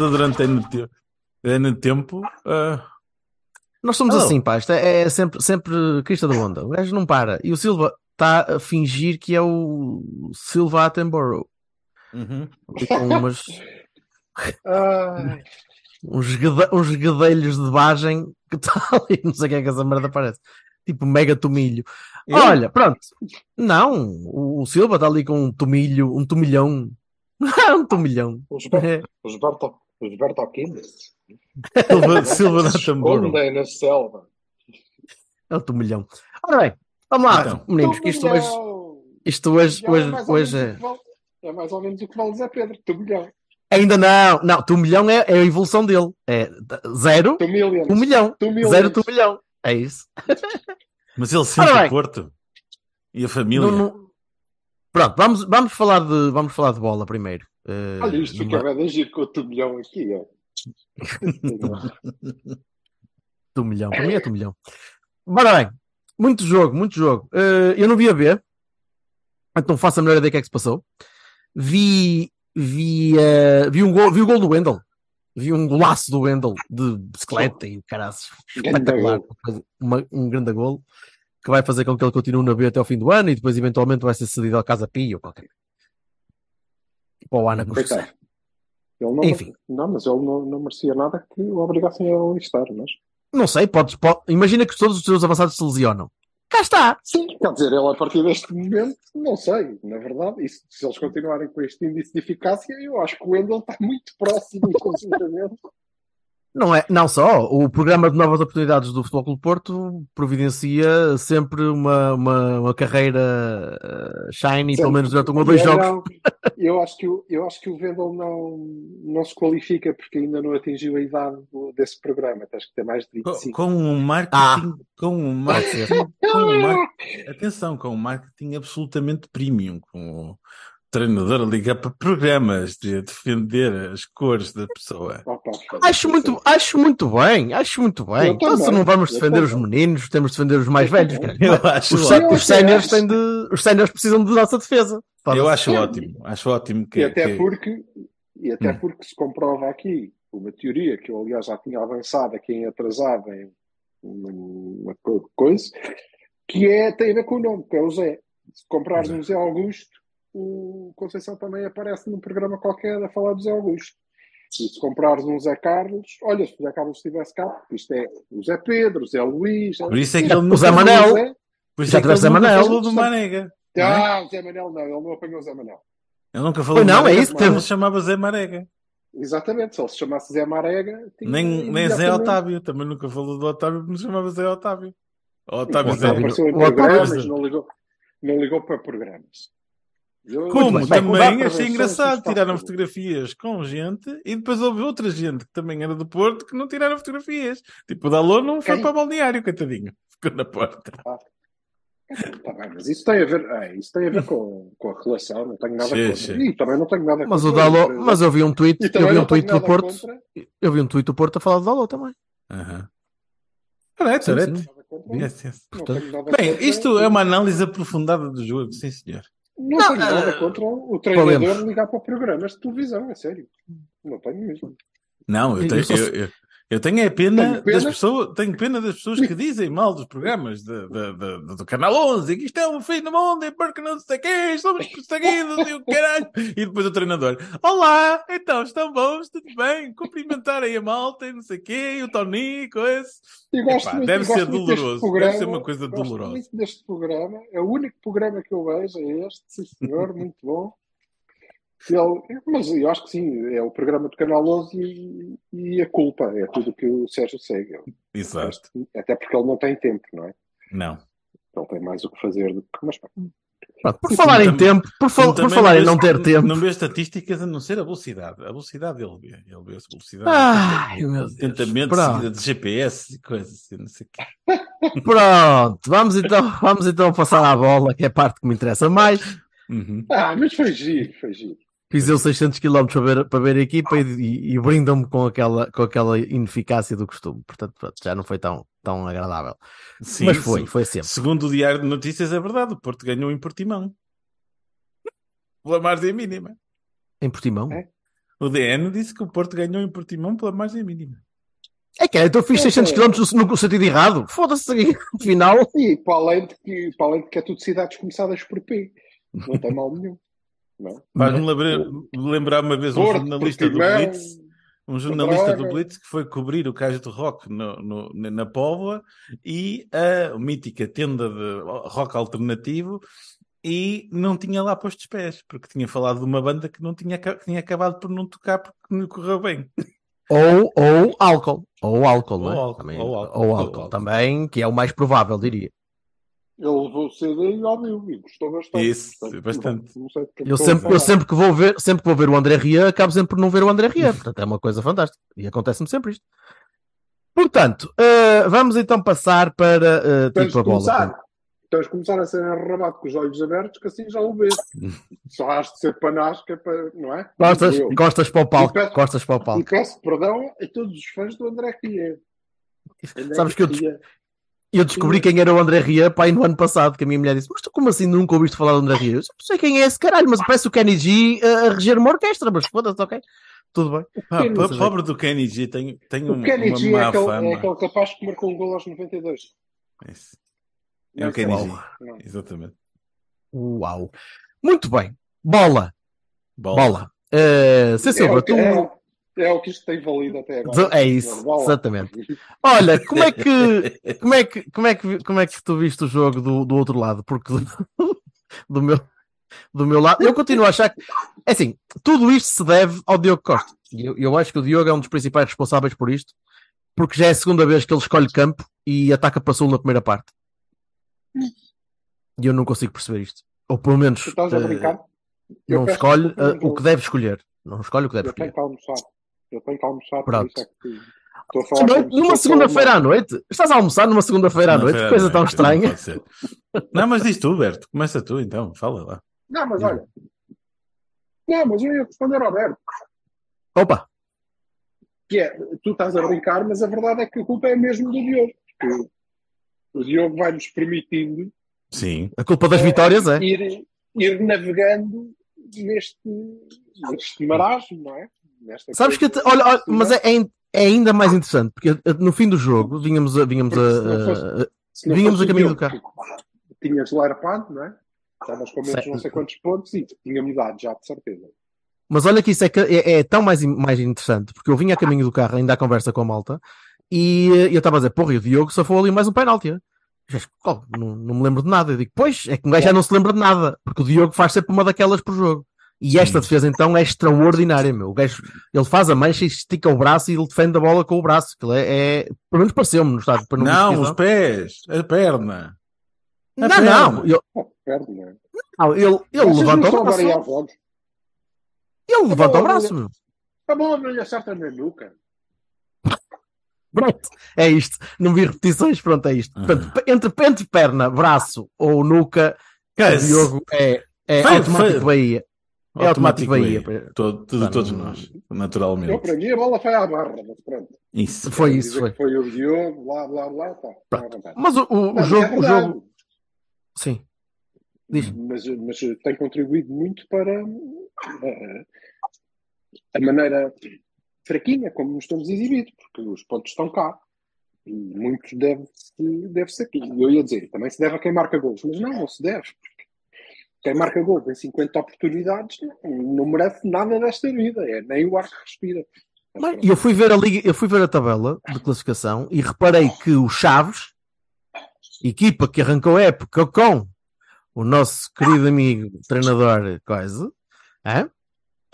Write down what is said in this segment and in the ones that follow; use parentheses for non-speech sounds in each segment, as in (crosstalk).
Nada durante N te- N tempo. ah, Nós somos Oh. assim, pá. Isto é, é sempre, sempre crista da onda. O gajo não para. E o Silva está a fingir que é o Silva Attenborough. uhum. E com umas, uns, gade- uns gadelhos de bagem que está (laughs) ali. Não sei o que é que essa merda parece. Tipo mega tomilho. Eu? Olha, pronto. Não, o, o Silva está ali com um tomilho, um tomilhão. (laughs) um tomilhão. o Gilberto, É. o Gilberto, o Gilberto Aquino. Silva, Silva da Tamboro. Onde é na selva? É um tomilhão. Ora bem, vamos lá, Então. meninos, que isto hoje, Tomilhão! isto hoje, Já é hoje, mais ou hoje menos é. o que vale- É mais ou menos o que vale dizer Pedro. Tomilhão. Ainda não, não, tu milhão é, é a evolução dele. É zero, Tomillions. um milhão. Tomillions. Zero, tu milhão. É isso. Mas ele sente o Porto. E a família. Não- não- Pronto, vamos, vamos, falar de, vamos falar de bola primeiro. Eh, Olha, isto fica bem agir com o tomilhão aqui. ó. (laughs) Tu milhão, para mim é tu milhão. Bora bem, muito jogo, muito jogo. Eh, eu não vi a ver, então faço a melhor ideia do que é que se passou. Vi, vi, eh, vi, um gol, vi o gol do Wendel. Vi um golaço do Wendel de bicicleta e caralho, espetacular. Uma- um grande gol que vai fazer com que ele continue na B até ao fim do ano e depois eventualmente vai ser cedido ao Casa Pia ou qualquer para o ano a Coitado. construção. Ele não, Enfim. não, mas ele não, não merecia nada que o obrigassem a estar, mas... Não sei, podes, po- imagina que todos os teus avançados se lesionam. Cá está. Sim, quer dizer, ele a partir deste momento, não sei, na verdade, isso, se eles continuarem com este índice de eficácia, eu acho que o Wendel está muito próximo (laughs) do consentimento. Não, é, não só, o programa de novas oportunidades do Futebol Clube Porto providencia sempre uma, uma, uma carreira eh, shiny, pelo menos durante um ou dois Eu jogos. não- eu, acho que o, eu acho que o Wendel não, não se qualifica porque ainda não atingiu a idade do- desse programa, tens que ter mais de Com, 25. com um marketing. Com um marketing. Com um mar... Atenção, com um marketing absolutamente premium. Com o treinador a ligar para programas de defender as cores da pessoa. Acho muito, acho muito bem, acho muito bem. Então, se não vamos defender os meninos, temos de defender os mais velhos. Eu acho Os, os séniores têm de, os séniores precisam de nossa defesa. Eu acho ótimo. Acho ótimo que. E até que- porque, e até Hum. porque se comprova aqui uma teoria que eu, aliás, já tinha avançado aqui em atrasado em uma co- coisa, que é, tem a ver com o nome, que é o Zé. Se comprares um Zé Augusto, o Conceição também aparece num programa qualquer a falar do Zé Augusto. E se comprares um Zé Carlos, olha, se o Zé Carlos estivesse cá, porque isto é o Zé Pedro, o Zé Luís, Por isso é que ele O Zé Manel. Por isso é que ele Zé nunca Manel. falou do Marega. não é? Ah, o Zé Manel não, ele não apanhou o Zé Manel. Ele nunca falou não, é isso, porque ele chamava Zé Marega. Exatamente, se ele se chamasse Zé Marega, Nem, nem Zé Otávio. Também nunca falou do Otávio porque não se chamava Zé Otávio. Otávio O Zé. Apareceu em programas, não ligou, não ligou para programas. Como bem. Bem, também dá achei engraçado, tiraram fotografias com gente e depois houve outra gente que também era do Porto que não tiraram fotografias. Tipo, o Dalô não foi Quem? para o balneário, coitadinho. Ficou na porta. Tá bem, mas isso tem a ver, é, isso tem a ver com, com a relação, não tenho nada Sim, contra. sim. E também não tenho nada Mas o contra. Dalô, por mas eu vi um tweet, eu vi um tweet do Porto, contra- eu vi um tweet do Porto a falar do Dalô também. Aham. Correto, correto. Bem, contra- isto é uma análise aprofundada do jogo, sim senhor. Não, Não, tenho nada eh, contra o treinador podemos. ligar para programas de televisão, é sério. Não tenho mesmo. Não, eu tenho, eu, eu- eu tenho é pena, Tenho pena? das pessoas, tenho pena das pessoas que dizem mal dos programas de, de- de- do Canal 11, que isto é o fim do mundo e porque não sei o quê, somos perseguidos e o caralho. E depois o treinador, olá, então estão bons, tudo bem, cumprimentarem a malta e não sei o quê, e o Tony, coisa. Gosto Epá, muito, deve ser doloroso, programa, deve ser uma coisa dolorosa. muito deste programa, é o único programa que eu vejo, é este, sim senhor, muito bom. Ele, mas eu acho que sim, é o programa do Canal 11 e, e a culpa, é tudo que o Sérgio segue. Exato. Até porque ele não tem tempo, não é? Não. Ele tem mais o que fazer do que. Mas Pronto, por falar em tempo, por, fal- por falar em não ter tempo. Não vê estatísticas a não ser a velocidade. A velocidade ele vê. Ele vê a velocidade. Ai, meu Deus. Tentamento seguida de GPS e coisas assim, não sei o quê. Pronto, vamos então, vamos então passar à bola, que é a parte que me interessa mais. Uhum. Ah, mas foi giro, foi giro. Fiz eu 600 km para ver, para ver a equipa e, e, e brindam-me com aquela, com aquela ineficácia do costume. Portanto, já não foi tão, tão agradável. Sim, Mas foi, sim. foi sempre. Segundo o Diário de Notícias, é verdade. O Porto ganhou em Portimão. Pela margem mínima. Em Portimão. É? O DN disse que o Porto ganhou em Portimão pela margem mínima. É que é, então eu fiz 600 km no, no sentido errado. Foda-se, afinal. E para além, de que, para além de que é tudo cidades começadas por P. Não tem mal nenhum. Faz-me lembrar, lembrar uma vez um Porto, jornalista do Blitz, um jornalista do. Blitz que foi cobrir o Cais do Rock no, no- na Póvoa e a mítica tenda de rock alternativo e não tinha lá posto os pés, porque tinha falado de uma banda que não tinha, que tinha acabado por não tocar porque não correu bem. Ou, ou álcool. Ou álcool, é? Ou álcool, Também, ou álcool, ou álcool. também, que é o mais provável, diria. Ele levou o CD e ouviu e gostou bastante. Isso, Portanto, bastante. Não sei porque Eu sempre, eu sempre que vou ver, sempre que vou ver o André Ria, acabo sempre por não ver o André Ria. Portanto, é uma coisa fantástica. E acontece-me sempre isto. Portanto, eh, vamos então passar para Tens tipo a de bola. começar. Tens de começar a ser arrabado com os olhos abertos, que assim já o vês. (laughs) Só has de ser panasca, para, não é? Costas, costas para o palco. E peço- Costas para o E palco. peço perdão a todos os fãs do André Ria. Sabes que eu. Eu descobri quem era o André Ria pai no ano passado, que a minha mulher disse: Mas tu como assim nunca ouviste falar do André Ria? Eu disse, não sei quem é esse caralho, mas parece o Kenny G eh, a reger uma orquestra, mas foda-se, ok? Tudo bem. Kenny G. pobre do Kenny G tem, tem um- O Kenny uma G é má aquele, fama. é aquele capaz que marcou um gol aos 92. Isso. É o Kenny. G. Exatamente. Uau. Muito bem. Bola. Bola. Bola. Eh, Cê É Silva, o, que, tu. é, é o que isto tem valido até agora. É isso, exatamente. Olha, como é que como é que como é que como é que tu viste o jogo do, do outro lado? Porque do, do meu do meu lado, eu continuo a achar que é assim, tudo isto se deve ao Diogo Costa. E Eu, eu acho que o Diogo é um dos principais responsáveis por isto, porque já é a segunda vez que ele escolhe campo e ataca para sul na primeira parte. E eu não consigo perceber isto. Ou pelo menos Tu estás a brincar? Eu não escolhe mas o que deve escolher. Não escolhe o que deve Eu escolher. Eu tenho que almoçar. por Pronto. isso é que estou numa segunda-feira à noite? Estás a almoçar numa segunda-feira à noite? Que coisa tão estranha. Não. Não, mas diz tu, Berto. Começa tu então. Fala lá. Não, mas olha. Não, mas eu ia responder ao Alberto. Opa, Que é, tu estás a brincar, mas a verdade é que a culpa é mesmo do Diogo. Porque o Diogo vai-nos permitindo Sim. a culpa das vitórias é. ir, ir navegando neste, neste marasmo, não é? Nesta Sabes que, te- olha, olha, mas é, é, é ainda mais interessante, porque no fim do jogo vínhamos a, vínhamos a, fosse- vínhamos a caminho do Diogo, que Tinhas larpado, não é? Estavas com menos não sei quantos pontos e tinha-me dado já, de certeza. mas olha que isso é, é, é tão mais, mais interessante, porque eu vinha a caminho do carro ainda à conversa com a malta e eu estava a dizer, porra, e o Diogo só foi ali mais um penalti. Eu disse, "Oh, não, não me lembro de nada. Eu digo, pois, é que um gajo já não se lembra de nada, porque o Diogo faz sempre uma daquelas por jogo. E esta Sim. defesa então é extraordinária, meu. O gajo, ele faz a mancha e estica o braço e ele defende a bola com o braço. Aquilo é, é pelo menos pareceu-me no estádio. Para não, Não, os pés. A perna. a Não, perna. não, ele, não é? não, ele, ele Vocês levanta não o braço. Ele levanta o braço, meu. A bola não lhe acerta na nuca. Pronto, é isto. Não vi repetições, pronto, é isto. Portanto, pe- entre, entre perna, braço ou nuca. Diogo é, é automático Bahia. É automático Bahia. Todo, tudo, Pá, todos não- nós, Eu, naturalmente. para mim, a bola foi à barra, mas pronto. Isso. Foi isso, foi. Foi o Diogo, blá, blá, blá, tá. tá. Mas o, o- o Não, mas jogo, é o jogo. Sim. Diz. mas, mas tem contribuído muito para eh, a maneira fraquinha como nos estamos exibidos, porque os pontos estão cá. E muito deve-se deve aqui. E eu ia dizer, também se deve a quem marca gols, mas não, não se deve. Quem marca gol tem 50 oportunidades, não, não merece nada desta vida, é nem o ar que respira. Pronto. eu fui ver a liga, eu fui ver a tabela de classificação e reparei que o Chaves, equipa que arrancou a época com o nosso querido amigo treinador coisa, é?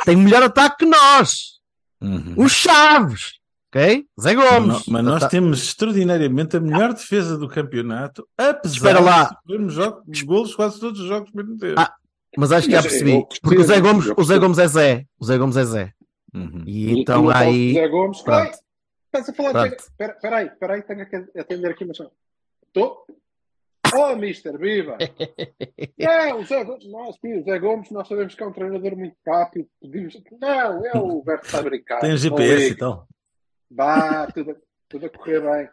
tem melhor ataque que nós. Uhum. O Chaves. Ok? Zé Mas, Gomes. nó- mas nós Tá- temos extraordinariamente a melhor defesa do campeonato, apesar Espera lá. de jogos, golos quase todos os jogos mesmo tempo. Ah, Mas acho que já Mas, percebi. Porque o Zé Gomes, o Zé. Gomes é Zé. O Zé Gomes é Zé. Uhum. E E então há aí. Zé Gomes, Pronto. Ai, estás a falar de. Espera espera aí, espera aí, tenho que atender aqui uma chama. Estou? Oh, Mister, viva! (laughs) É, o Zé Gomes, nós, o Zé Gomes, nós sabemos que é um treinador muito rápido. Pedimos... Não, é o Berto está a brincar. Tem Não GPS ligue. Vá, tudo, a- tudo a correr bem.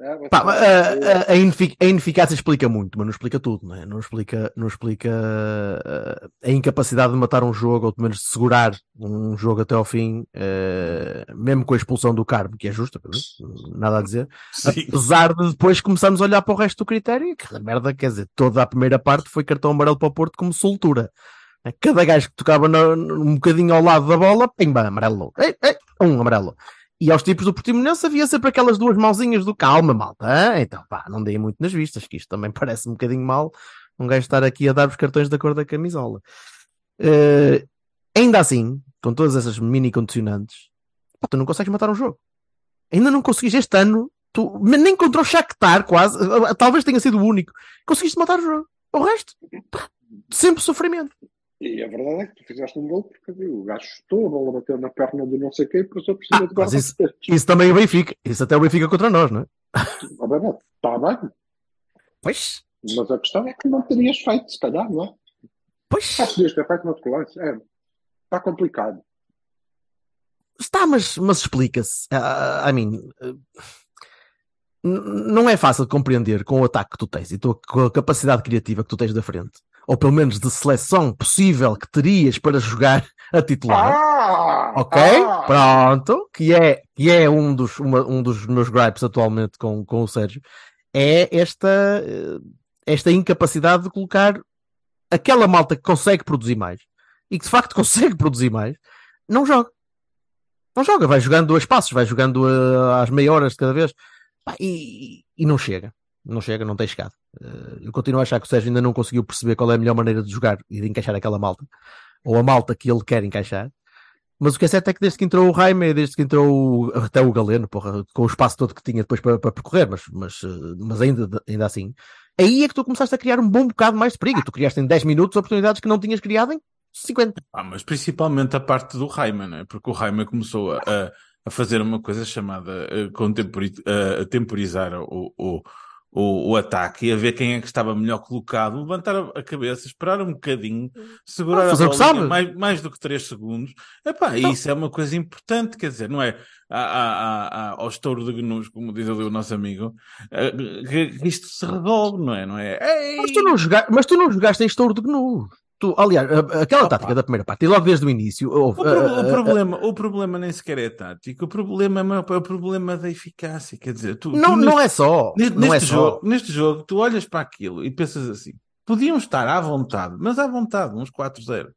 É, vai Pá, ser- mas, a, a- a inefic- a ineficácia explica muito, mas não explica tudo, não é? Não explica, não explica uh, a incapacidade de matar um jogo, ou pelo menos de segurar um jogo até ao fim, uh, mesmo com a expulsão do Carmo, que é justa, nada a dizer. Sim. Apesar de depois começarmos a olhar para o resto do critério, que merda, quer dizer, toda a primeira parte foi cartão amarelo para o Porto como soltura. Cada gajo que tocava no- um bocadinho ao lado da bola, pimba, amarelo. Ei, ei, um amarelo. E aos tipos do Portimonense havia sempre aquelas duas mãozinhas do calma, malta. hã? Então, pá, não dei muito nas vistas, que isto também (laughs) parece um bocadinho mal um gajo estar aqui a dar os cartões da cor da camisola. Eh, ainda assim, com todas essas mini condicionantes, pá, tu não consegues matar um jogo. Ainda não conseguiste este ano, tu nem contra o Shakhtar quase, eh, talvez tenha sido o único, conseguiste matar o jogo. O resto, pá, sempre sofrimento. E a verdade é que tu fizeste um gol porque o gajo chutou, a bola bateu na perna do não sei quem e passou por cima Ah, de mas isso- Isso também o Benfica, isso até o Benfica contra nós, não é? Obviamente, está bem, Pois, mas a questão é que não terias feito, se calhar, não é? pois. Ah, podias ter feito no outro lance. É, está complicado. Está, mas, mas explica-se. Ah, I mean, n- não é fácil de compreender com o ataque que tu tens e tu- com a capacidade criativa que tu tens da frente, ou pelo menos de seleção possível que terias para jogar a titular. Ah! Ok, ah! pronto, que é, que é um, dos, uma- um dos meus gripes atualmente com, com o Sérgio, é esta, eh, esta incapacidade de colocar aquela malta que consegue produzir mais e que de facto (laughs) consegue produzir mais, não joga. Não joga, vai jogando a espaços, vai jogando eh, às meia horas de cada vez e, e não chega. Não chega, não tem chegado. Eh, eu continuo a achar que o Sérgio ainda não conseguiu perceber qual é a melhor maneira de jogar e de encaixar aquela malta, ou a malta que ele quer encaixar. Mas o que é certo é que desde que entrou o Jaime, desde que entrou o- até o Galeno, porra, com o espaço todo que tinha depois para, para percorrer, mas, mas, eh, mas ainda, ainda assim, aí é que tu começaste a criar um bom bocado mais de perigo. Tu criaste em 10 minutos oportunidades que não tinhas criado em 50. Ah, mas principalmente a parte do Raiman, né? porque o Raiman começou a, a- a fazer uma coisa chamada eh, eh, a temporizar o, o, o, o ataque e a ver quem é que estava melhor colocado, levantar a, cabeça, esperar um bocadinho, segurar Ah, a bola mais, mais do que 3 segundos. Epá, Então- isso é uma coisa importante, quer dizer, não é a, a, a, ao estouro de gnus, como diz ali o nosso amigo, eh, que, isto se resolve, não é? Não é? Mas tu não, joga... mas tu não jogaste em estouro de gnu. Tu, aliás, aquela Opa. tática da primeira parte, e logo desde o início, houve, O, pro- a- o problema, o problema nem sequer é tático, o problema é, o problema da eficácia. Quer dizer, tu, não, tu não neste, é só. neste, não é neste só. jogo, neste jogo, tu olhas para aquilo e pensas assim: podiam estar à vontade, mas à vontade, uns 4-0.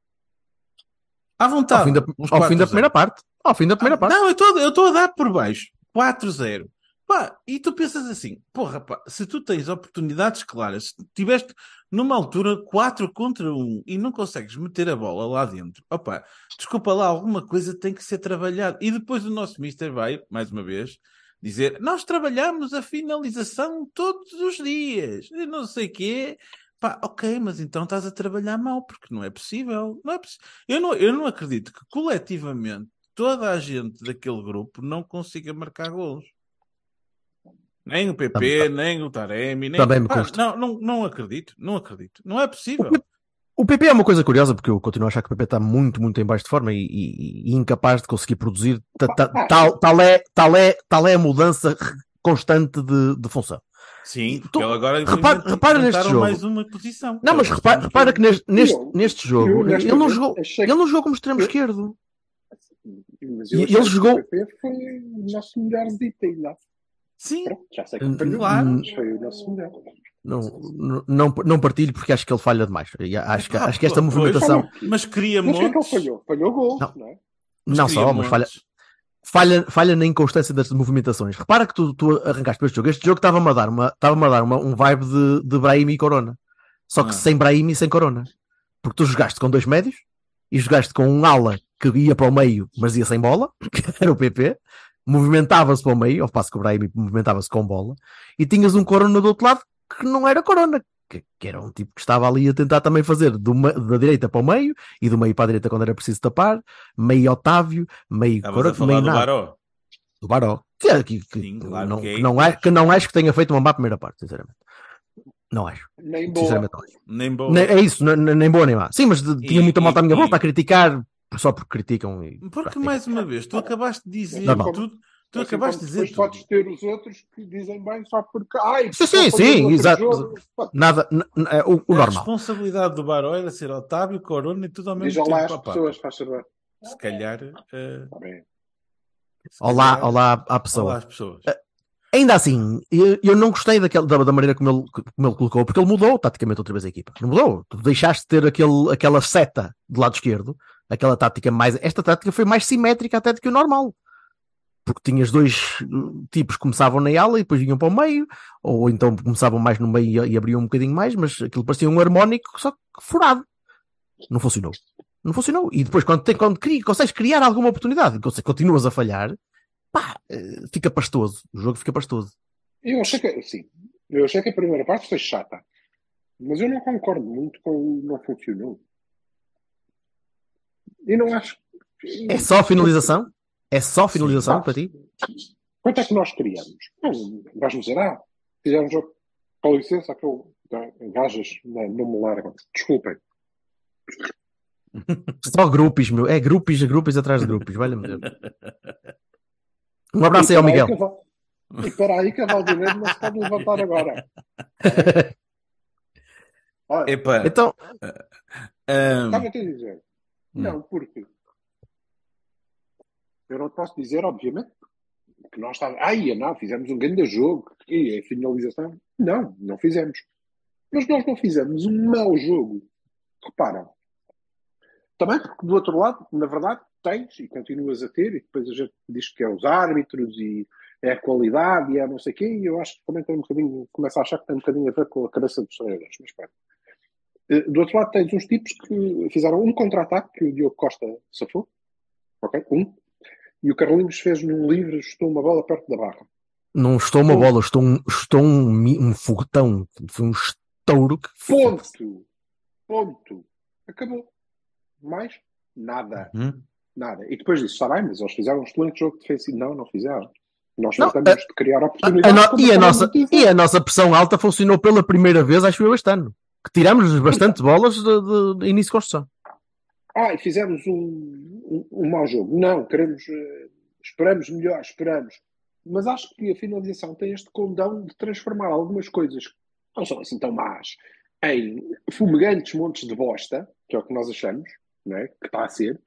À vontade, Ao fim da, ao fim da 4-0. primeira parte. Ao fim da primeira Ah, parte. Não, eu estou a dar por baixo. 4-0. Pá, e tu pensas assim, porra, pá, se tu tens oportunidades claras, tiveste numa altura 4 contra 1 e não consegues meter a bola lá dentro, opá, desculpa lá, alguma coisa tem que ser trabalhada. E depois o nosso Mister vai, mais uma vez, dizer: Nós trabalhamos a finalização todos os dias, e não sei o quê. Pá, ok, mas então estás a trabalhar mal, porque não é possível. Não é possi- eu, não, eu não acredito que coletivamente toda a gente daquele grupo não consiga marcar gols. Nem o PP, Também- nem o Taremi, nem Também me Pá, consta. não, não, não acredito, não acredito. Não é possível. O PP é uma coisa curiosa, porque eu continuo a achar que o PP está muito, muito em baixo de forma e, e- e incapaz de conseguir produzir. Ta- ta- Tal, tal, é, tal, é, tal é a mudança constante de, de função. Sim, porque Tu- ele agora repara- inventa- repara neste jogo. mais uma posição. Não, mas repara, repara que neste, neste, Eu- neste eu, jogo, ele não, jogou, achei ele não jogou como extremo eu- esquerdo. Mas E eu ele jogou- O PP foi o nosso melhor item lá. Sim, já sei que mas foi o nosso melhor. Não, não, não, partilho porque acho que ele falha demais. Acho, que, acho que esta movimentação. mas queria Mas o que é que ele falhou? Falhou gols, Não. não, é? mas Não só, mas falha, falha, falha na inconstância das movimentações. Repara que tu, tu arrancaste para este jogo. Este jogo estava-me a dar, uma, estava a dar uma, um vibe de, de Brahim e Corona. Só que Ah. sem Brahim e sem Corona. Porque tu jogaste com dois médios e jogaste com um ala que ia para o meio, mas ia sem bola, (laughs) que era o PP, movimentava-se para o meio, ao passo que o Brahim movimentava-se com bola, e tinhas um Corona do outro lado que não era Corona, que, que era um tipo que estava ali a tentar também fazer do me- da direita para o meio e do meio para a direita quando era preciso tapar, meio Otávio, meio Estavas Corona, a falar meio do nada. Baró. Do Baró. Que, é que, que- Sim, claro não, que é que não, isso. é, que não acho que tenha feito uma má primeira parte, sinceramente. Não acho. Nem boa. Sinceramente, não acho. Nem boa. Nem- é isso, nem, nem boa nem má. Sim, mas tinha E- muita malta à minha e- volta a criticar só porque criticam. E, Porque, mais uma vez, tu acabaste de dizer. Normal. Tu, tu Assim acabaste de dizer. Depois tudo. podes ter os outros que dizem bem só porque. Ai, Sim, sim, sim, exato. jogo. Nada, é o, o A normal. responsabilidade do Baró era ser Otávio, Corona e tudo ao mesmo Diz tempo. lá às Opá, pessoas, faz saber. Se calhar. Tá bem. se Olá, calhar- olá à Olá pessoa. às pessoas. Ainda assim, eu, eu não gostei daquela, da, da maneira como ele, como ele colocou, porque ele mudou taticamente outra vez a equipa. Não mudou. Tu deixaste de ter aquele, aquela seta do lado esquerdo, aquela tática mais. Esta tática foi mais simétrica até do que o normal. Porque tinhas dois uh, tipos que começavam na ala e depois vinham para o meio, ou então começavam mais no meio e, abriam um bocadinho mais, mas aquilo parecia um harmónico só que furado. Não funcionou. Não funcionou. E depois, quando, tem, quando cri- consegues criar alguma oportunidade continuas a falhar, pá, eh, fica pastoso. O jogo fica pastoso. Eu achei que, sim, eu achei que a primeira parte foi chata, mas eu não concordo muito com o não funcionou. E não acho. É só finalização? É só finalização Sim, para ti? Quanto é que nós criamos? Vais-me dizer, ah, fizemos. Com licença, que eu. tá, Gajas, não, não me largam. Desculpem. (laughs) Só grupos, meu. É grupos, grupos atrás de grupos. Valha-me Deus. Um abraço aí ao Miguel. E espera aí que a Valdineiro não se pode levantar agora. (laughs) Olha, Epá, Então, ahm, estava a te dizer. Não, porque eu não posso dizer, obviamente, que nós estávamos. Ai, não, fizemos um grande jogo, e a finalização. Não, não fizemos. Mas nós não fizemos um mau jogo. Reparam. Também porque do outro lado, na verdade, tens e continuas a ter, e depois a gente diz que é os árbitros e é a qualidade e é não sei o quê, e eu acho que também tem um bocadinho, começa a achar que tem um bocadinho a ver com a cabeça dos treinadores, mas espera. Eh, Do outro lado tens uns tipos que fizeram um contra-ataque que o Diogo Costa safou, ok? Um. E o Carlinhos fez num livre, chutou uma bola perto da barra. não estou uma bola, estou um, estou um, um foguetão. Foi um estouro que. Ponto. Ponto. Acabou. Mais nada. hum, Nada. E depois disso, está bem, mas eles fizeram um excelente jogo defensivo. Não, não fizeram. Nós Não, tratamos de criar A- oportunidades. a no- como e, a nossa, e a nossa pressão alta funcionou pela primeira vez, acho eu, este ano. Que tiramos bastante bolas de, de- início de construção. Ah, fizemos um, um, um mau jogo. Não, queremos. eh, esperamos melhor, esperamos. Mas acho que a finalização tem este condão de transformar algumas coisas que não são assim tão más em fumegantes montes de bosta, que é o que nós achamos, não é? que está a ser,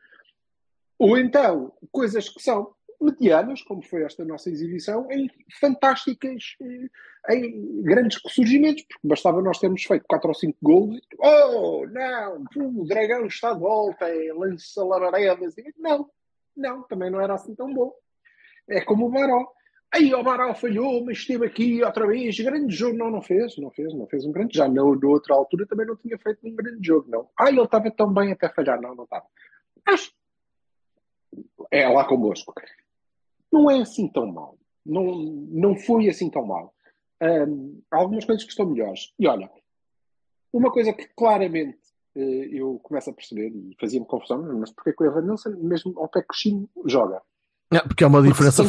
ou então coisas que são medianas, como foi esta nossa exibição, em fantásticas, eh, em grandes ressurgimentos, porque bastava nós termos feito 4 ou 5 gols e, oh, não, o dragão está de volta, é lança labaredas. Não, não, também não era assim tão bom. É como o Baró. Aí o Baró falhou, mas esteve aqui outra vez, grande jogo. Não, não fez, não fez, não fez um grande. Já na, na outra altura também não tinha feito um grande jogo, não. Ah, ele estava tão bem até falhar. Não, não estava. Acho. É lá convosco. Não é assim tão mal. Não, não foi assim tão mal. Hum, há algumas coisas que estão melhores. E olha, uma coisa que claramente eh, eu começo a perceber, e fazia-me confusão, mas porque é que o Evan Nilsson, mesmo ao pé que o Chino, joga? É, Porque é uma Porque diferença.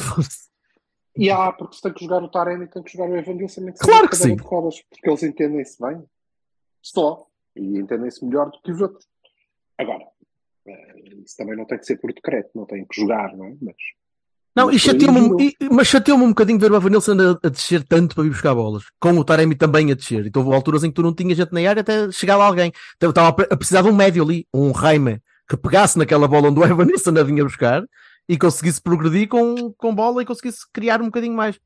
E há, porque se tem que jogar o Taremi, tem que jogar o Evan Nilsson, nem que Claro que sim. de rodas, porque eles entendem-se bem. Só. E entendem-se melhor do que os outros. Agora, eh, isso também não tem que ser por decreto, não tem que jogar, não é? Mas, Não, mas e chateou-me, mas chateou-me um bocadinho ver o Evanilson a, a descer tanto para vir buscar bolas, com o Taremi também a descer. Então houve alturas em que tu não tinhas gente na área até chegar lá alguém. Então, estava a pre- a precisar de um médio ali, um Raime, que pegasse naquela bola onde o Evanilson a vinha buscar e conseguisse progredir com, com bola e conseguisse criar um bocadinho mais.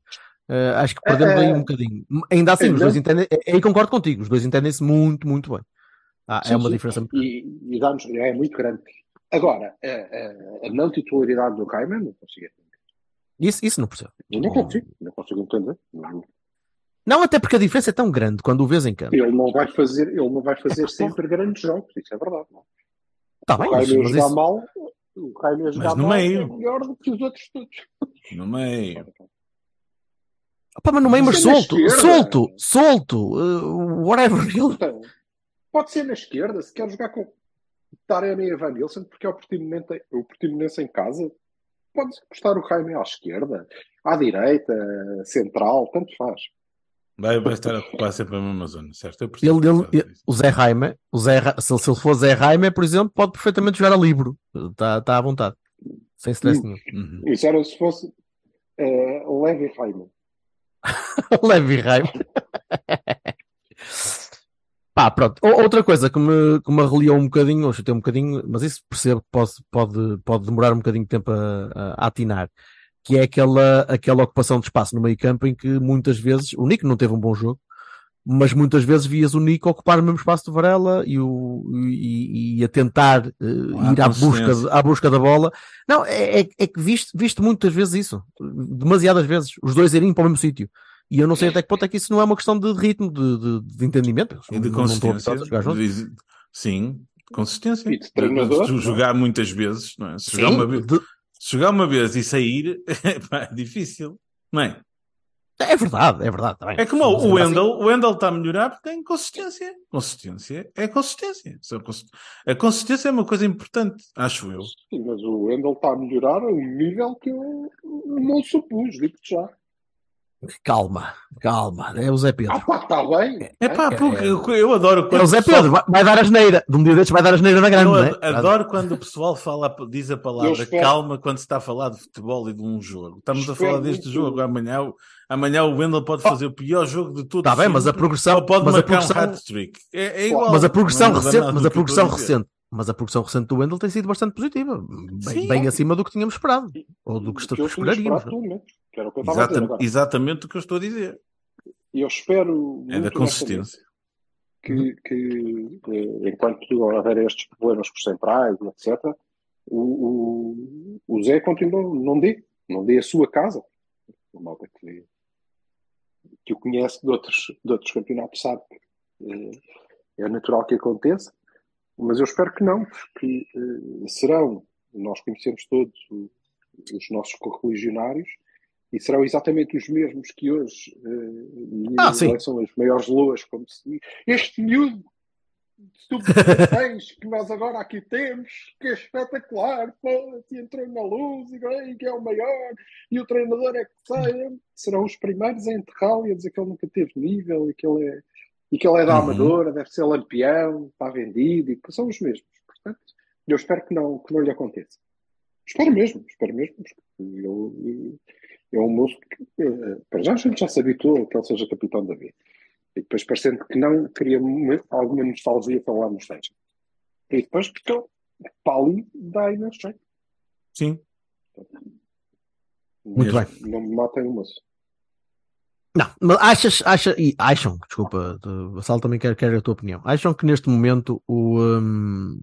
Eh, acho que perdemos aí um bocadinho. Ainda assim, os dois entendem, aí concordo contigo, os dois entendem-se muito, muito bem. Ah, é Sim, uma sim. diferença muito grande. E, e dá-nos, é muito grande. Agora, a, a, a não titularidade do Cayman, não consigo. Isso, isso não percebo. Eu não consigo, não consigo entender. Não. Não, até porque a diferença é tão grande quando o vês em campo. Ele não vai fazer, ele não vai fazer sempre grandes jogos, isso é verdade. Não. Tá O bem, Cayman a mas jogar isso- mal, o a jogar no mal meio. é melhor do que os outros todos. No meio. Pá, mas no meio, mas é solto, solto, solto, uh, whatever. Ele- Então, pode ser na esquerda, se quer jogar com Taremi e Evan Nilsson, porque é o Portimonense, o Portimonense em casa. Pode postar o Jaime à esquerda, à direita, central, tanto faz. Vai, vai estar a ocupar sempre a mesma zona, certo? Ele, ele- dizer. o Zé Raime, o Zé, se, ele- se ele for Zé Raime, por exemplo, pode perfeitamente jogar a livro. Está tá à vontade. Sem stress nenhum. Uhum. Isso era se fosse eh, Levi Jaime. (laughs) Levi Raime. (laughs) Pá, pronto. Outra coisa que me, que me arreliou um bocadinho, ou chutei um bocadinho, mas isso percebo que pode, pode, pode demorar um bocadinho de tempo a, a- atinar, que é aquela, aquela ocupação de espaço no meio campo em que muitas vezes, o Nico não teve um bom jogo, mas muitas vezes vias o Nico ocupar o mesmo espaço do Varela e, o, e, e a tentar Há ir à busca, à busca da bola. Não, é, é, é que viste, viste muitas vezes isso, demasiadas vezes, os dois irem para o mesmo sítio. E eu não sei até que ponto é que isso não é uma questão de ritmo, de, de, de entendimento. E de Não- não consistência. jogar juntos. de Sim, consistência. E de treinador, Se não é? jogar muitas vezes, não é? Se jogar, Sim, uma vez, de- se jogar uma vez e sair, (laughs) é difícil, não é? é verdade, é verdade. tá bem. É como o assim- Wendel, o Wendel está a melhorar porque tem consistência. Consistência é consistência. A consistência é uma coisa importante, acho eu. Sim, mas o Wendel está a melhorar a um nível que eu não supus, digo-te já. Calma, calma, é o Zé Pedro. Ah, pá, está bem. É pá, É, porque é. eu, eu adoro É quando o Zé pessoal- Pedro, vai, vai dar a asneira. De um dia destes vai dar a asneira na grande, Eu é? ad- adoro quando o pessoal fala, diz a palavra espero- calma quando se está a falar de futebol e de um jogo. Estamos a falar deste muito- jogo. Amanhã, o- amanhã o Wendel pode fazer o pior jogo de todos. Está Oh. Tá bem, mas a progressão, ou pode mas a progressão, um hat-trick. É, é igual. mas a progressão Não recente, mas a que progressão recente, mas a progressão recente do Wendel tem sido bastante positiva, bem, Sim. bem acima do que tínhamos esperado, ou do que tinha esperaríamos. esperado, que era o que eu estava a dizer Exata- agora. exatamente o que eu estou a dizer. E eu espero É da consistência. honestamente, que, que enquanto houver estes problemas com os centrais, etc., o, o, o Zé continua, não dê, não dê a sua casa. A malta que, que o conhece de outros, de outros campeonatos sabe que eh, é natural que aconteça, mas eu espero que não, porque eh, serão, nós conhecemos todos o- os nossos correligionários, e serão exatamente os mesmos que hoje eh, Ah, lançam as maiores loas, como se diz. Este miúdo sub-16 que nós agora aqui temos, que é espetacular, pô, entrou na luz e bem, que é o maior, e o treinador é que sai, serão os primeiros a enterrá-lo e a dizer que ele nunca teve nível e que ele é, e que ele é da Uhum. Amadora, deve ser lampião, está vendido, e são os mesmos. Portanto, eu espero que não, que não lhe aconteça. Espero mesmo, espero mesmo, porque ele é um moço que, para já a gente já se habituou a que ele seja capitão da vida. E depois, parecendo que não, cria alguma nostalgia para lá no esteja. E depois, porque ele, para ali, dá jeito. Sim. Muito bem. Não me matem o moço. Não, mas achas, acha, e acham, desculpa, o Sal também quer, quer a tua opinião. Acham que neste momento o, hum,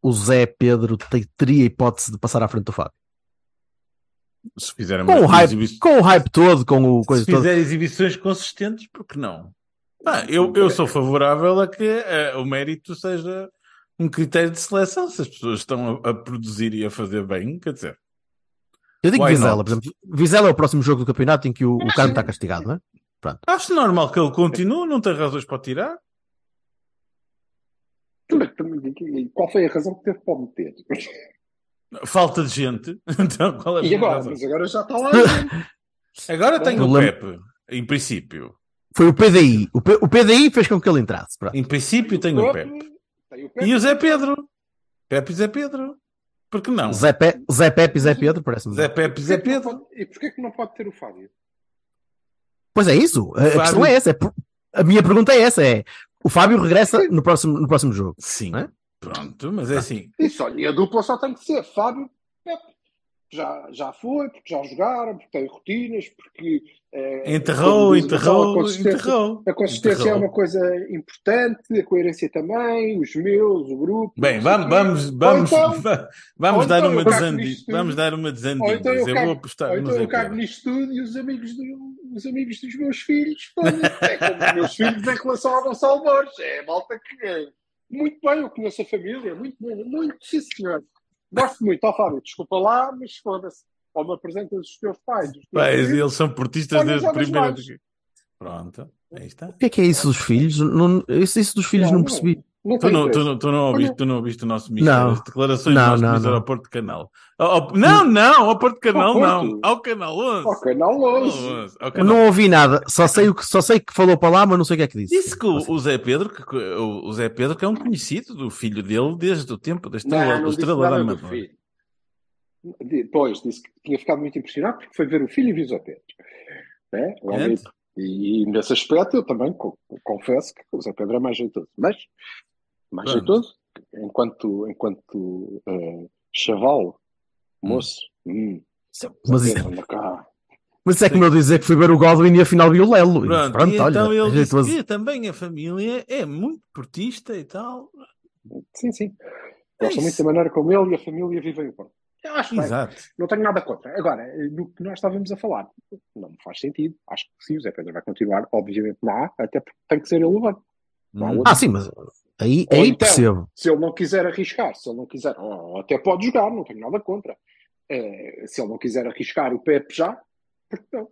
o Zé Pedro te- teria hipótese de passar à frente do Fábio? Se fizer Com o hype, exibi- com o hype todo, com o coisa se toda. fizer exibições consistentes, por que não? Pá, eu, eu sou favorável a que eh, o mérito seja um critério de seleção. Se as pessoas estão a, a produzir e a fazer bem, quer dizer, Eu digo Vizela, not? por exemplo. Vizela é o próximo jogo do campeonato em que o, o Ah, Carmo está castigado, não é? acho normal que ele continue, não tem razões para tirar. Qual foi a razão que teve para meter? Falta de gente. (laughs) Então, qual é E agora? Mas agora já está lá. Agora tem o Pepe, em princípio. Foi o PDI. O, P- o PDI fez com que ele entrasse. Pronto. Em princípio tem o Pepe. Tem o Pepe. E o Zé Pedro. Pepe e Zé Pedro. Por que não? Zé, Pe Zé Pepe e Zé Pedro, parece-me. Zé Pepe e Zé Porquê que não Pedro. pode- E porquê que não pode ter o Fábio? Pois é isso. A, a Fábio- questão é essa. é A minha pergunta é essa: é o Fábio regressa no próximo, no próximo jogo. Sim. É? Pronto, mas é assim. Isso, olha, e a dupla só tem que ser Fábio Pepe. Já, já foi, porque já jogaram, porque tem rotinas, porque. eh, Enterrou, diz pessoal, a enterrou, consistência- enterrou. A consistência Enterrou. é uma coisa importante, a coerência também, os meus, o grupo. Bem, vamos, vamos, vamos, então- va- (laughs) vamos dar então uma desandi-. Vamos dar uma Ou desandinhas. então eu eu cago, vou apostar ou então Zé eu cago nisto tudo e os amigos, do- os amigos dos meus filhos, é como os meus filhos em relação ao Gonçalo Borges. É malta que é. Muito bem, eu conheço a família, muito bem, muito, sim senhor. Gosto muito, ó Fábio, desculpa lá, mas foda-se. ou me apresentas os teus pais. Os teus Pais, filhos, eles são portistas Olha, desde o primeiro. Pronto, aí está. O que é que é isso dos filhos? Não, isso, isso dos filhos não percebi. Não Tu não, tu, não, tu, não ouviste, tu não ouviste o nosso mister, Não. as declarações Não, do nosso não, mister não. ao Porto Canal. Ao- ao- não, não, ao Porto Canal, Ao não. Porto? Ao Canal 11. Ao canal Ao 11. 11, ao Eu Canal não ouvi nada, só sei, o que, só sei que falou para lá, mas não sei o que é que disse. Disse que o, o Zé Pedro, que, o, o Zé Pedro, que é um conhecido do filho dele desde o tempo da estrela, Não, estrela da Amadora. filho. Depois disse que tinha ficado muito impressionado porque foi ver o filho e viu o Zé Pedro. Né? Realmente. E, nesse aspecto eu também co- confesso que o Zé Pedro é mais jeitoso. Mas, mais Pronto. jeitoso, enquanto, enquanto eh, chaval, moço, hum, Mas, isso- Pedro, anda cá. mas é como eu dizer que fui ver o Godwin e afinal vi o Lelo. Pronto, Pronto, e olha, então ele disse jeitoso. que também a família é muito portista e tal. Sim, sim. É Gosto muito da maneira como ele e a família vivem o Porto. Eu acho bem. Exato. Não tenho nada contra. Agora, no que nós estávamos a falar, não me faz sentido. Acho que sim, o Zé Pedro vai continuar, obviamente lá, até porque tem que ser ele o levante. Hum. Ah, sim, mas aí, Ou aí então, percebo. Se ele não quiser arriscar, se ele não quiser, até pode jogar, não tenho nada contra. Eh, se ele não quiser arriscar o Pepe já, porque não?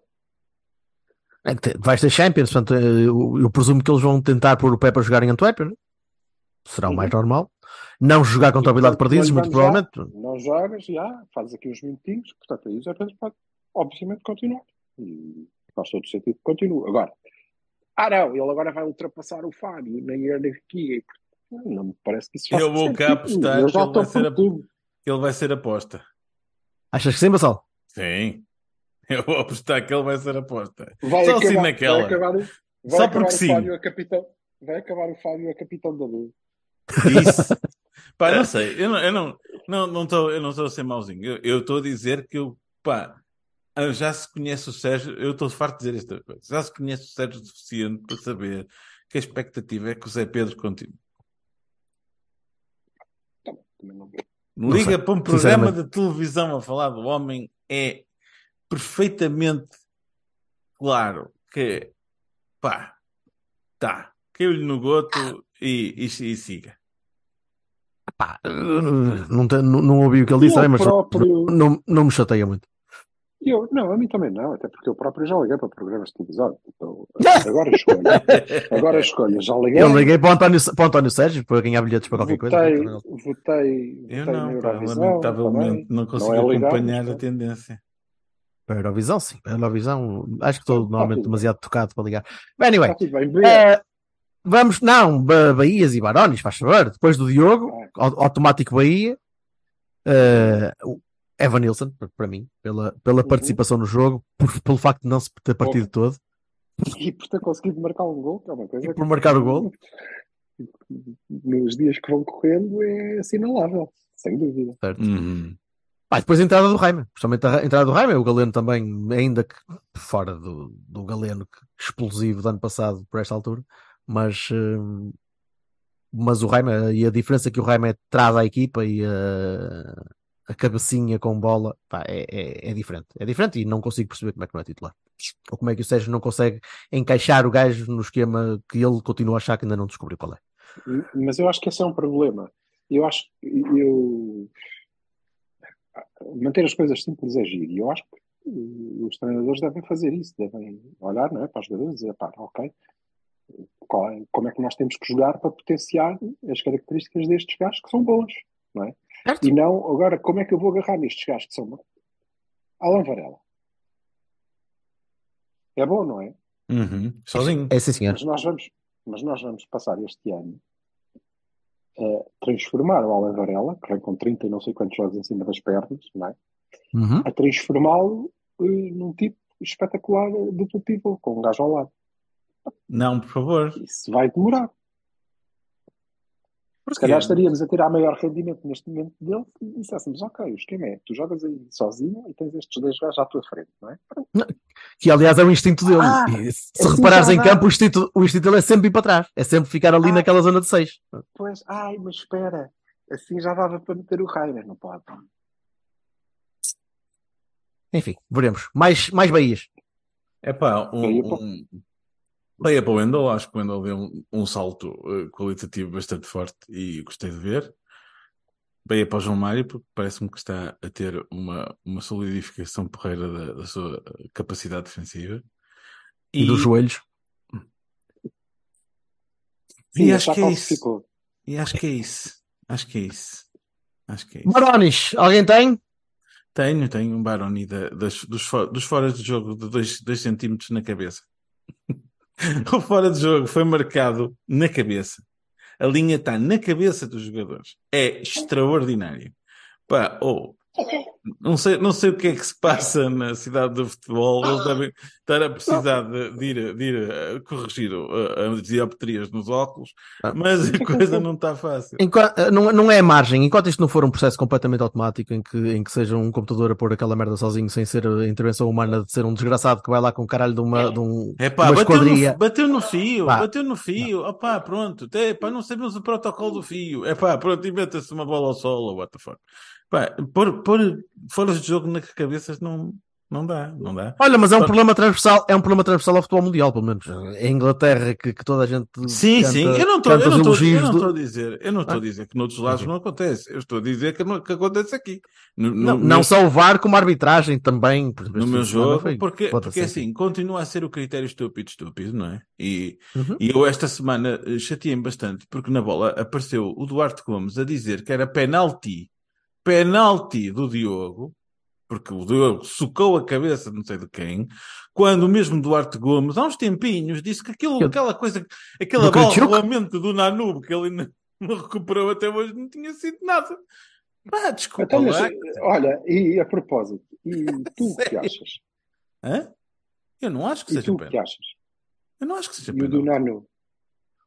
É Vais ter Champions, portanto, eh, eu, eu presumo que eles vão tentar pôr o Pepe a jogar em Antuérpia, né? será o mais normal. Não jogar contra o de Portanto, Perdizes, muito provavelmente. Não jogas, já, fazes aqui uns minutinhos, portanto, aí o Zé Pedro pode, obviamente, continuar. E faz todo sentido que continue. Agora, ah não, ele agora vai ultrapassar o Fábio na hierarquia. Não me parece que isso Eu vou cá apostar que ele vai estou ser a-. Ele vai ser aposta. Achas que sim, Bassal? Sim. Eu vou apostar que ele vai ser aposta. Vai Só acabar, assim naquela. Vai acabar, o- vai Só acabar porque o sim. Fábio a capitão. Vai acabar o Fábio a capitão da Luz. Isso. Pá, não (laughs) sei. Eu não eu não, não, não estou eu não estou a ser mauzinho. Eu- Eu estou a dizer que eu, pá, eu já se conhece o Sérgio. Eu estou farto de dizer esta coisa. Já se conhece o Sérgio o suficiente para saber que a expectativa é que o Zé Pedro continue. Liga sei. para um programa de televisão a falar do homem é perfeitamente claro que pá, tá, caiu-lhe no goto e, e, e siga. Pá, não, não, não ouvi o que ele disse, Eu também, mas próprio- não, não me chateia muito. Eu, não, a mim também não, até porque eu próprio já liguei para programas de televisão. Então, (laughs) agora escolho. Agora escolho. Já liguei. Eu liguei para o António, para o António Sérgio para ganhar bilhetes para qualquer coisa. Votei, votei, Eu votei não, pá, lamentavelmente não consigo é legal, acompanhar mas a tendência. Para a Eurovisão, sim. Para a Eurovisão, acho que estou normalmente demasiado tocado para ligar. But anyway, bem. Eh, vamos, não, Ba- Bahias e Barones, faz favor. Depois do Diogo, au- automático Bahia. O Evan Nilsson, para- mim, pela, pela Uhum. participação no jogo, por- pelo facto de não se ter partido todo. E por ter conseguido marcar um gol, que é uma coisa E por marcar o gol. que (laughs) nos dias que vão correndo é assinalável, sem dúvida. Certo? Uhum. Pá, depois a entrada do Raima, justamente a entrada do Raima, o Galeno também, ainda que fora do, do Galeno que- explosivo do ano passado por esta altura, mas, hum, mas o Raima e a diferença que o Raima traz à equipa e a, a cabecinha com bola pá, é, é, é diferente. É diferente e não consigo perceber como é que não é titular. Ou como é que o Sérgio não consegue encaixar o gajo no esquema que ele continua a achar que ainda não descobriu qual é. Mas eu acho que esse é um problema. Eu acho que eu manter as coisas simples é giro. E eu acho que os treinadores devem fazer isso, devem olhar não é, para os jogadores e dizer, pá, ok, é- como é que nós temos que jogar para potenciar as características destes gajos que são bons, não é? Certo? E não, agora, como é que eu vou agarrar nestes gajos que são? Alan Varela. É bom, não é? Uhum. Sozinho. É sim, senhor. Mas nós vamos, mas nós vamos passar este ano a transformar o Alan Varela, que vem com 30 e não sei quantos jogos em cima das pernas, não é? Uhum. a transformá-lo eh, num tipo espetacular de duplo pivô, com um gajo ao lado. Não, por favor. Isso vai demorar. Se calhar estaríamos a tirar maior rendimento neste momento dele se disséssemos, ok, o esquema é, tu jogas aí sozinho e tens estes dois gajos à tua frente, não é? Que aliás é o instinto dele. Ah, E se assim reparares em campo, o instinto, o instinto dele é sempre ir para trás. É sempre ficar ali Ah. naquela zona de 6. Pois, ai, mas espera, assim já dava para meter o Rainer, não pode? Enfim, veremos. Mais, mais Bahias. É pá, um, um... Bahia para o Wendel, acho que o Wendel deu um, um salto eh, qualitativo bastante forte e gostei de ver. Bem, para o João Mário, porque parece-me que está a ter uma, uma solidificação porreira da, da sua capacidade defensiva. E dos joelhos. E Sim, acho já que é isso. E acho que é isso. Acho que é isso. Acho que é isso. Barones, alguém tem? Tenho, tenho um Baroni da- das- dos, dos fora de jogo de 2 centímetros na cabeça. (laughs) o fora de jogo foi marcado na cabeça. A linha está na cabeça dos jogadores. É extraordinário. Pá, ou não, sei, não sei o que é que se passa na cidade do futebol. Eles devem estar a precisar de, de ir, de ir a corrigir uh, as dioptrias nos óculos, Ah. mas a coisa não está fácil. Enquanto- eh, não, não é a margem. Enquanto isto não for um processo completamente automático em que, em que seja um computador a pôr aquela merda sozinho sem ser a intervenção humana de ser um desgraçado que vai lá com o caralho de uma, de um, É pá, uma bateu no, bateu no fio, Pá. bateu no fio, opá, pronto, é pá, não sabemos o protocolo do fio, é pá, pronto, inventa-se uma bola ao solo, what the fuck. Pá, pôr, pôr fora de jogo nas cabeças não, não dá, não dá. Olha, mas é um Pronto. problema transversal, é um problema transversal ao futebol mundial, pelo menos. É a Inglaterra que, que toda a gente Sim, canta, sim, eu não estou do- a dizer, eu não estou a dizer que noutros lados Ok. não acontece, eu estou a dizer que, não- que acontece aqui. No, no- Não, não só o VAR, como a arbitragem também. no meu semana jogo, foi- porque, porque assim, continua a ser o critério estúpido, estúpido, não é? E, Uhum. e eu esta semana eh, chateei-me bastante, porque na bola apareceu o Duarte Gomes a dizer que era penalti, penalti do Diogo, porque o Diogo socou a cabeça de não sei de quem, quando o mesmo Duarte Gomes, há uns tempinhos, disse que aquilo, Eu- aquela coisa, aquele Do Kravchuk? abalroamento do Nanube que ele não, (laughs) não recuperou até hoje não tinha sido nada. Pá, desculpa Então, mas, lá. olha, e a propósito, e tu o (laughs) que achas? Hã? Eu não acho que E seja tu o que penalti. achas? Eu não acho que seja E o do penalti. Nanu?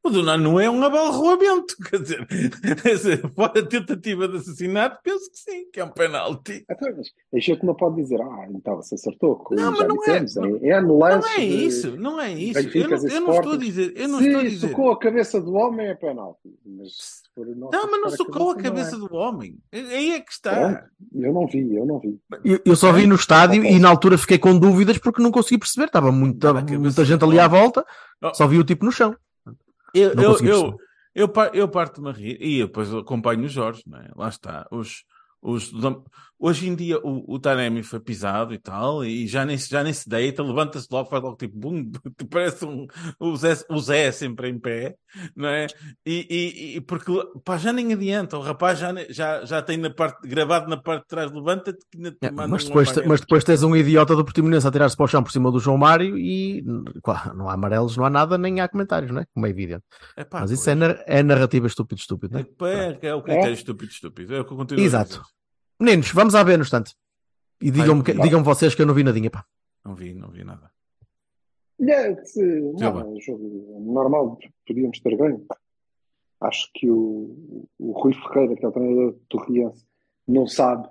O do Nanu é um abalroamento, (laughs) quer dizer, quer dizer, fora a tentativa de assassinato, penso que sim, que é um penalti. Então, mas a gente não pode dizer, ah, então se acertou. como Não, mas não é- dissemos, é, é no lance Não é de isso, não é isso. Eu Benfica não, eu não estou a dizer, eu não Se estou a dizer. tocou a cabeça do homem é penalti. Mas Não, mas não socou a cabeça é. do homem. Aí é que está. Eu não vi, eu não vi. Eu, eu só vi no estádio e na altura fiquei com dúvidas porque não consegui perceber. Estava muita, muita gente ali à volta, Oh. só vi o tipo no chão. Eu, eu, eu, eu, eu parto-me a rir e depois acompanho o Jorge, não é? Lá está. Os, os, hoje em dia o, o Taremi foi pisado e tal, e já nem, se- já nem se deita, levanta-se logo, faz logo tipo bum, (laughs) parece um, o, Zé, o Zé sempre em pé, não é? E, e, e porque pá, já nem adianta, o rapaz já, já, já tem na parte, gravado na parte de trás, levanta-te que ainda te É, manda mas, depois, apanhão. mas depois tens um idiota do Portimonense a tirar-se para o chão por cima do João Mário e claro, não há amarelos, não há nada, nem há comentários, não é? Como é evidente. Epá, mas isso é, é narrativa estúpido, estúpido, não é? Epá, é, é o critério estúpido, estúpido. É o que eu continuo Exato. Meninos, vamos à ver no instante. E digam-me digam vocês que eu não vi nadinha, pá. Não vi, não vi nada. É, se, não, é um jogo normal, podíamos ter ganho. Acho que o, o Rui Ferreira, que é o treinador do Torriense, não sabe,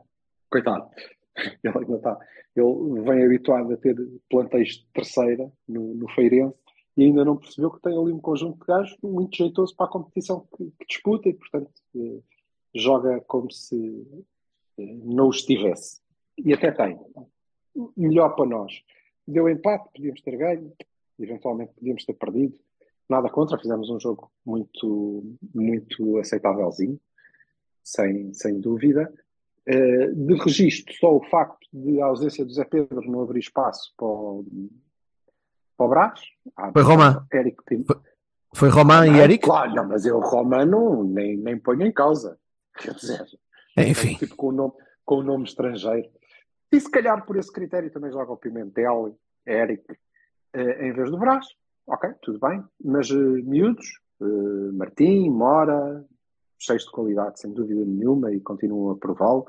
coitado, (laughs) ele ainda está, ele vem habituado a ter plantéis de terceira no, no Feirense e ainda não percebeu que tem ali um conjunto de gajos muito jeitoso para a competição que, que disputa e, portanto, eh, joga como se não os tivesse. E até tem. Melhor para nós. Deu empate, podíamos ter ganho, eventualmente podíamos ter perdido. Nada contra, fizemos um jogo muito, muito aceitávelzinho, sem, sem dúvida. Eh, de registro, só o facto de a ausência do Zé Pedro não abrir espaço para o, para o Brás. Ah, Foi Román. Eric Foi Román e Não, Eric? Claro, não, mas eu o Romano nem, nem ponho em causa. Quer dizer, Enfim. tipo com o nome, com o nome estrangeiro. E se calhar por esse critério também joga o Pimentel, Eric, eh, em vez do Brás. Ok, tudo bem. Mas eh, miúdos, eh, Martim, Mora, cheios de qualidade, sem dúvida nenhuma, e continuam a prová-lo.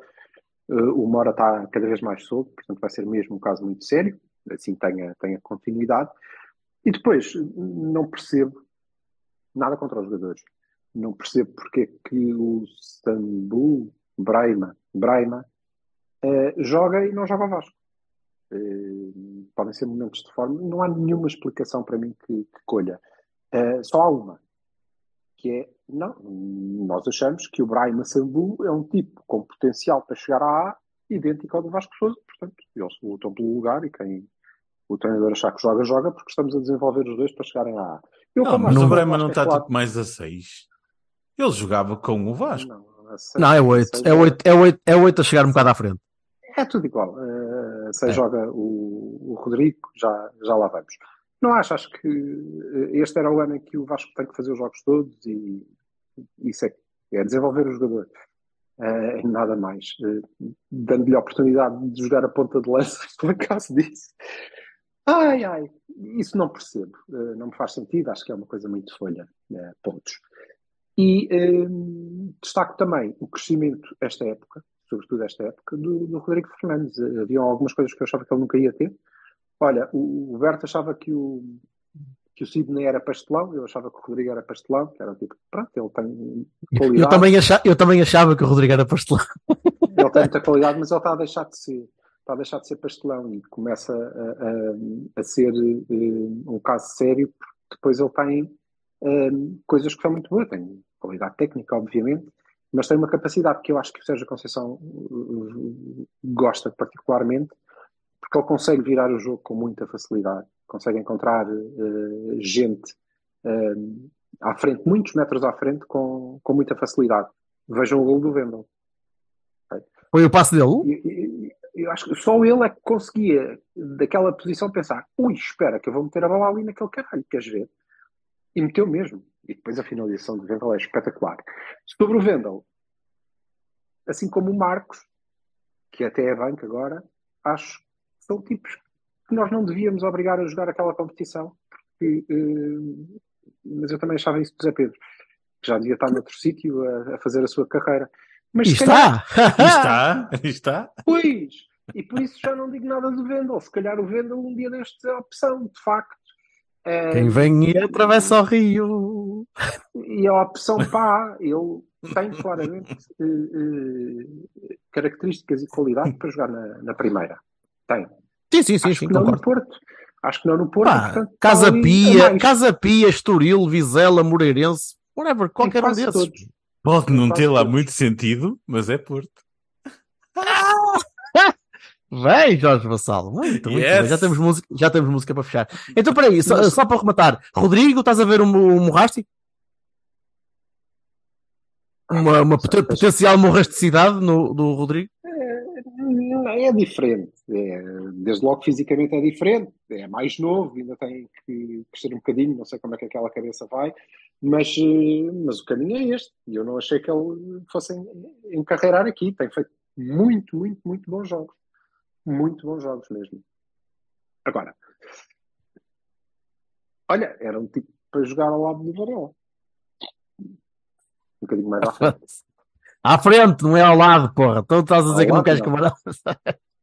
Eh, o Mora está cada vez mais solto, portanto vai ser mesmo um caso muito sério, assim tenha, tenha continuidade. E depois, não percebo nada contra os jogadores. Não percebo porque é que o Sambu, Braima, Braima eh, joga e não joga o Vasco. Eh, podem ser momentos de forma, não há nenhuma explicação para mim que, que colha. Eh, só há uma, que é, não, nós achamos que o Braima Sambu é um tipo com potencial para chegar à A, idêntico ao do Vasco Souza, portanto, eles lutam pelo lugar e quem o treinador achar que joga, joga, porque estamos a desenvolver os dois para chegarem à A. Eu, Não, mas o acho não é está claro- tipo mais a 6. Ele jogava com o Vasco. Não, seis, Não, é 8. seis É 8, é 8, é 8 a chegar um bocado à frente. É tudo igual. Uh, se É. joga o, o Rodrigo, já, já lá vamos. Não acho, acho que uh, este era o ano em que o Vasco tem que fazer os jogos todos e isso é, é desenvolver o jogador. Uh, nada mais. Uh, Dando-lhe a oportunidade de jogar a ponta de lança, (laughs) por acaso disso. Ai, ai, isso não percebo. Uh, não me faz sentido, acho que é uma coisa muito folha. Pontos. E destaco também o crescimento esta época, sobretudo esta época, do, do Rodrigo Fernandes. Havia algumas coisas que eu achava que ele nunca ia ter. Olha, o, o Berto achava que o, que o Sidney era pastelão, eu achava que o Rodrigo era pastelão, que era tipo, pronto, ele tem qualidade. Eu também, achava, eu também achava que o Rodrigo era pastelão. Ele tem muita qualidade, mas ele está a deixar de ser. Está a deixar de ser pastelão e começa a, a, a ser uh, um caso sério, porque depois ele tem uh, coisas que são muito boas. Tem qualidade técnica, obviamente, mas tem uma capacidade que eu acho que o Sérgio Conceição uh, gosta particularmente, porque ele consegue virar o jogo com muita facilidade, consegue encontrar gente à frente, muitos metros à frente, com, com muita facilidade. Vejam o gol do Vendel. Foi o passo dele? Eu, eu acho que só ele é que conseguia, daquela posição, pensar: ui, espera, que eu vou meter a bola ali naquele caralho, queres ver? E meteu mesmo. E depois a finalização do Vendel é espetacular. Sobre o Vendel, assim como o Marcos, que até é banco agora, acho que são tipos que nós não devíamos obrigar a jogar aquela competição. Porque, uh, mas eu também achava isso do Zé Pedro, que já devia estar noutro sítio a, a fazer a sua carreira. Mas e está! (laughs) está! Está! Pois! E por isso já não digo nada do Vendel. Se calhar o Vendel um dia destes é a opção, de facto. É... Quem vem e atravessa o rio. E a opção pá, ele tem claramente uh, uh, características e qualidade para jogar na, na primeira. Tem. Sim, sim, sim, Acho sim que não concordo. no Porto. Acho que não no Porto. Pá, portanto, Casa Pia, mais. Casa Pia, Estoril, Vizela, Moreirense, whatever, qualquer um desses. todos. Pode não ter lá todos. muito sentido, mas é Porto. Vem, Jorge Vassalo. Muito, muito Yes. bem. Já temos, música, já temos música para fechar. Então, peraí, só, só para rematar. Rodrigo, estás a ver o, o Morrasti? Uma, uma poten- potencial morrasticidade no, do Rodrigo? Não, é diferente. É, desde logo fisicamente é diferente. É mais novo, ainda tem que crescer um bocadinho. Não sei como é que aquela cabeça vai. Mas, eh, mas o caminho é este. E eu não achei que ele fosse en- encarreirar aqui. Tem feito muito, muito, muito bons jogos. Muito bons jogos mesmo. Agora, olha, era um tipo para jogar ao lado do Varela. Um bocadinho mais à frente. (laughs) À frente, não é ao lado, porra. Então estás a dizer Ao que não lado, queres não. camarada.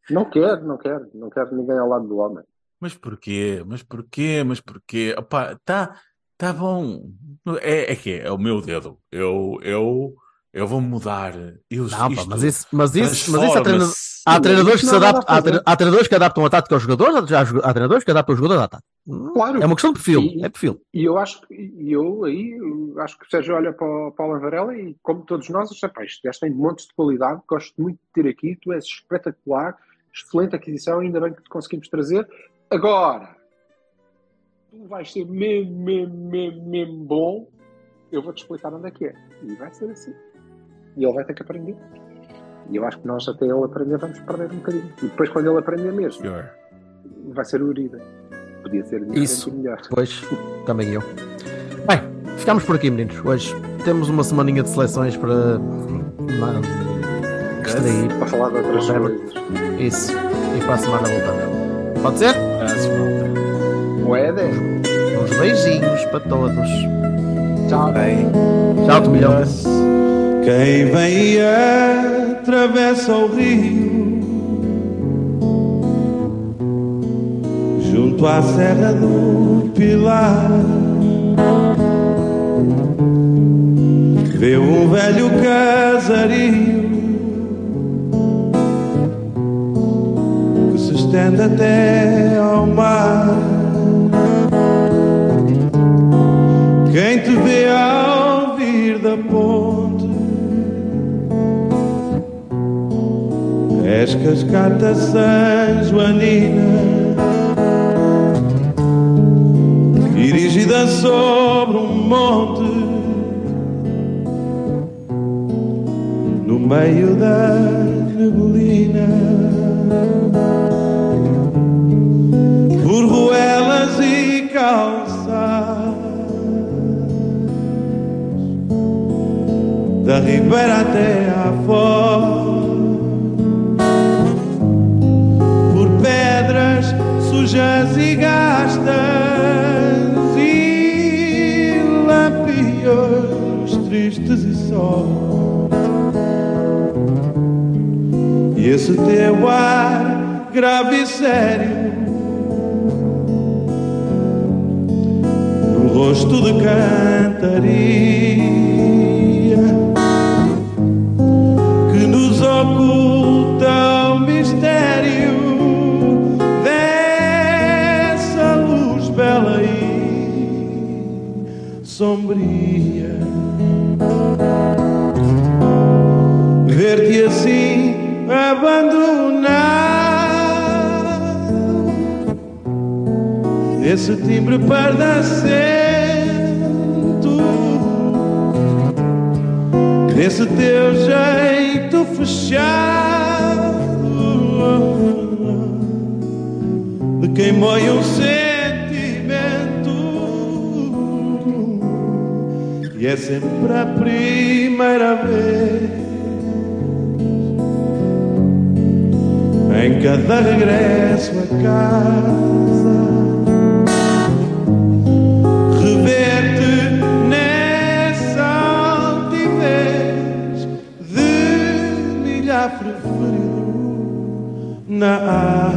Não quero, não quero. Não quero ninguém ao lado do homem. Mas porquê? Mas porquê? Mas porquê? Opá, tá, tá bom. É, é que é, é o meu dedo. Eu, eu, eu vou mudar. Eu, Não, pá, mas isso, mas isso, mas isso há, treina- há treinadores que se adaptam, há, tre- há treinadores que adaptam a tática aos jogadores, há, há treinadores que adaptam os jogadores à tática. Claro. É uma questão de perfil, E- é perfil. E eu acho que e eu aí eu acho que o Sérgio olha para o Paulo Varela e, como todos nós, acha, pá, este gajo tem montes de qualidade, gosto muito de ter aqui, tu és espetacular, excelente aquisição, ainda bem que te conseguimos trazer. Agora, tu vais ser mesmo, mesmo, mesmo, mesmo bom, eu vou-te explicar onde é que é. E vai ser assim. E ele vai ter que aprender. E eu acho que nós, até ele aprender, vamos perder um bocadinho. E depois, quando ele aprender mesmo, vai ser o Urida. Podia ser Isso. melhor. Pois, também eu. Bem, ficamos por aqui, meninos. Hoje temos uma semaninha de seleções para ma- extrair. Para falar de outras coisas. Isso. E para a semana voltamos. Pode ser? Volta. Moeda. Uns beijinhos para todos. Tchau. Tchau, Tomilhão. Quem vem e atravessa o rio junto à Serra do Pilar. Vê um velho casario que se estende até ao mar. Quem te vê ao vir da ponte És cascata San Joanina Dirigida sobre um monte no meio da neblina. Por ruelas e calçadas da ribeira até à foz, esse teu ar grave e sério no rosto de cantaria que nos oculta o mistério dessa luz bela e sombria. Ver-te assim abandonado, esse timbre pardacento, esse teu jeito fechado de quem mói um sentimento. E é sempre a primeira vez em cada regresso a casa. Rever-te nessa altivez de milhar preferido na asa